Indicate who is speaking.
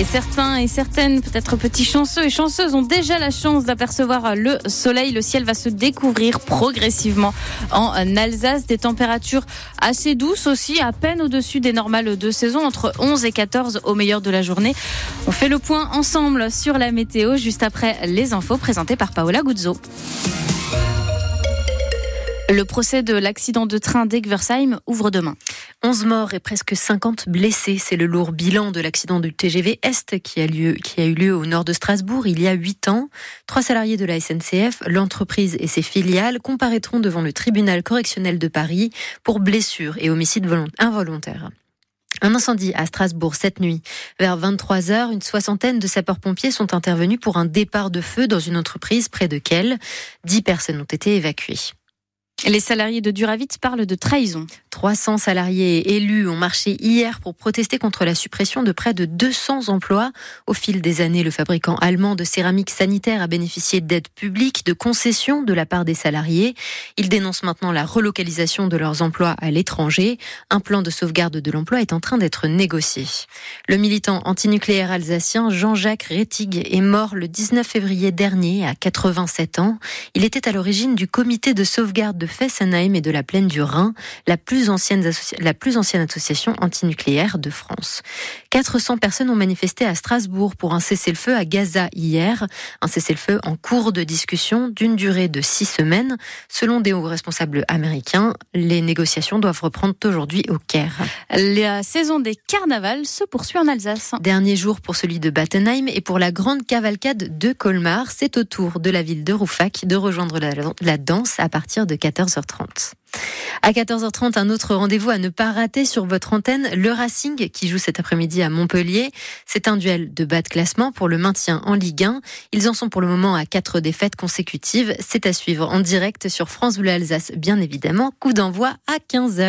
Speaker 1: Et certains et certaines, peut-être petits chanceux et chanceuses, ont déjà la chance d'apercevoir le soleil. Le ciel va se découvrir progressivement en Alsace. Des températures assez douces aussi, à peine au-dessus des normales de saison, entre 11 et 14 au meilleur de la journée. On fait le point ensemble sur la météo juste après les infos présentées par Paola Guzzo. Le procès de l'accident de train d'Egversheim ouvre demain.
Speaker 2: 11 morts et presque 50 blessés. C'est le lourd bilan de l'accident du TGV Est qui a, eu lieu au nord de Strasbourg il y a 8 ans. Trois salariés de la SNCF, l'entreprise et ses filiales comparaîtront devant le tribunal correctionnel de Paris pour blessures et homicide involontaire. Un incendie à Strasbourg cette nuit. Vers 23 heures, une soixantaine de sapeurs-pompiers sont intervenus pour un départ de feu dans une entreprise près de Kiel. Dix personnes ont été évacuées.
Speaker 1: Les salariés de Duravit parlent de trahison.
Speaker 2: 300 salariés élus ont marché hier pour protester contre la suppression de près de 200 emplois. Au fil des années, le fabricant allemand de céramique sanitaire a bénéficié d'aides publiques, de concessions de la part des salariés. Ils dénoncent maintenant la relocalisation de leurs emplois à l'étranger. Un plan de sauvegarde de l'emploi est en train d'être négocié. Le militant antinucléaire alsacien Jean-Jacques Rettig est mort le 19 février dernier à 87 ans. Il était à l'origine du comité de sauvegarde de Fessenheim et de la plaine du Rhin, la plus ancienne, la plus ancienne association antinucléaire de France. 400 personnes ont manifesté à Strasbourg pour un cessez-le-feu à Gaza hier, un cessez-le-feu en cours de discussion d'une durée de six semaines. Selon des hauts responsables américains, les négociations doivent reprendre aujourd'hui au Caire.
Speaker 1: La saison des carnavals se poursuit en Alsace.
Speaker 2: Dernier jour pour celui de Battenheim et pour la grande cavalcade de Colmar. C'est au tour de la ville de Roufac de rejoindre la, la danse à partir de 14 14h30. À 14h30, un autre rendez-vous à ne pas rater sur votre antenne, le Racing qui joue cet après-midi à Montpellier. C'est un duel de bas de classement pour le maintien en Ligue 1. Ils en sont pour le moment à quatre défaites consécutives. C'est à suivre en direct sur France Bleu Alsace, bien évidemment. Coup d'envoi à 15h.